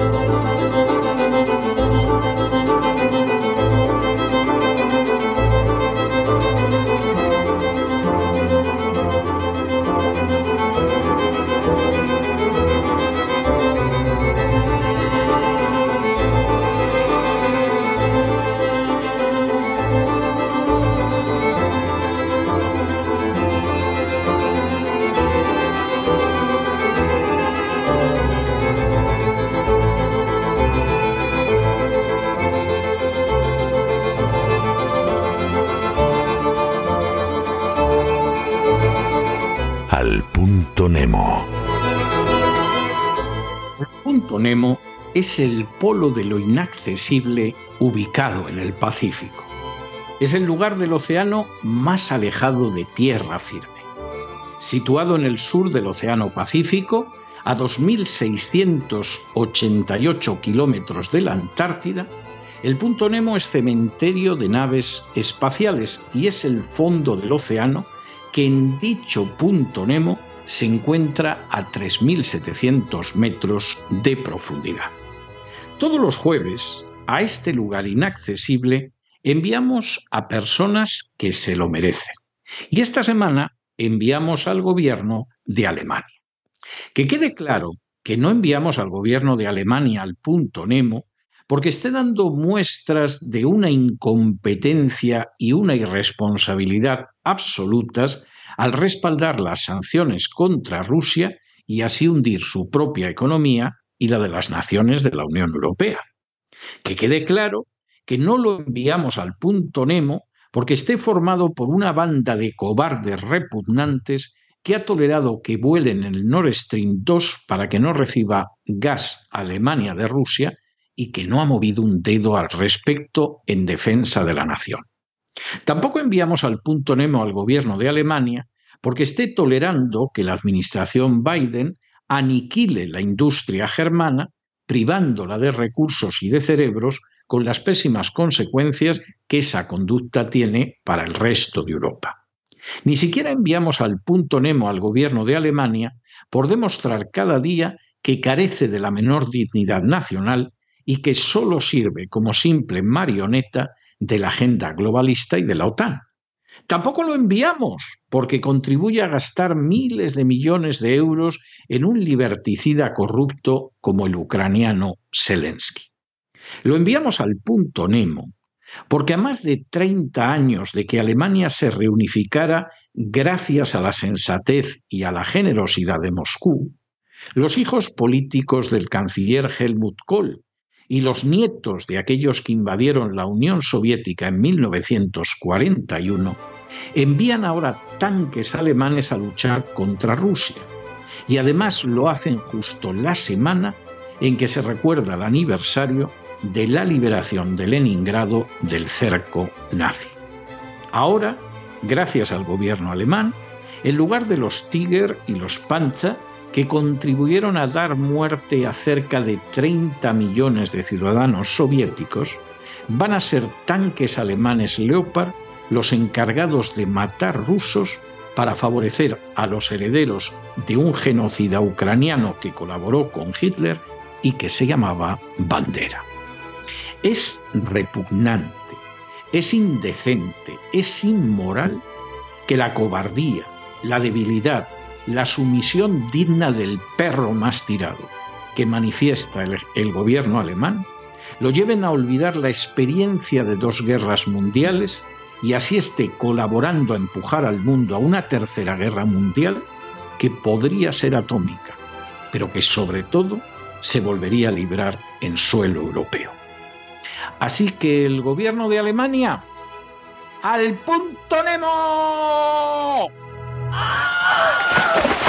Música Nemo es el polo de lo inaccesible ubicado en el Pacífico. Es el lugar del océano más alejado de tierra firme. Situado en el sur del Océano Pacífico, a 2.688 kilómetros de la Antártida, el punto Nemo es cementerio de naves espaciales y es el fondo del océano que en dicho punto Nemo se encuentra a 3.700 metros de profundidad. Todos los jueves, a este lugar inaccesible, enviamos a personas que se lo merecen. Y esta semana enviamos al gobierno de Alemania. Que quede claro que no enviamos al gobierno de Alemania al punto Nemo porque esté dando muestras de una incompetencia y una irresponsabilidad absolutas al respaldar las sanciones contra Rusia y así hundir su propia economía y la de las naciones de la Unión Europea. Que quede claro que no lo enviamos al punto Nemo porque esté formado por una banda de cobardes repugnantes que ha tolerado que vuelen en el Nord Stream 2 para que no reciba gas Alemania de Rusia y que no ha movido un dedo al respecto en defensa de la nación. Tampoco enviamos al punto Nemo al gobierno de Alemania porque esté tolerando que la administración Biden aniquile la industria germana, privándola de recursos y de cerebros con las pésimas consecuencias que esa conducta tiene para el resto de Europa. Ni siquiera enviamos al punto Nemo al gobierno de Alemania por demostrar cada día que carece de la menor dignidad nacional y que solo sirve como simple marioneta de la agenda globalista y de la OTAN. Tampoco lo enviamos porque contribuye a gastar miles de millones de euros en un liberticida corrupto como el ucraniano Zelensky. Lo enviamos al punto Nemo porque a más de 30 años de que Alemania se reunificara gracias a la sensatez y a la generosidad de Moscú, los hijos políticos del canciller Helmut Kohl y los nietos de aquellos que invadieron la Unión Soviética en 1941 envían ahora tanques alemanes a luchar contra Rusia. Y además lo hacen justo la semana en que se recuerda el aniversario de la liberación de Leningrado del cerco nazi. Ahora, gracias al gobierno alemán, en lugar de los Tiger y los Panzer, que contribuyeron a dar muerte a cerca de 30 millones de ciudadanos soviéticos, van a ser tanques alemanes Leopard los encargados de matar rusos para favorecer a los herederos de un genocida ucraniano que colaboró con Hitler y que se llamaba Bandera. Es repugnante, es indecente, es inmoral que la cobardía, la debilidad la sumisión digna del perro más tirado que manifiesta el, gobierno alemán lo lleven a olvidar la experiencia de dos guerras mundiales y así esté colaborando a empujar al mundo a una tercera guerra mundial que podría ser atómica, pero que sobre todo se volvería a librar en suelo europeo. Así que el gobierno de Alemania, al punto Nemo. Ah!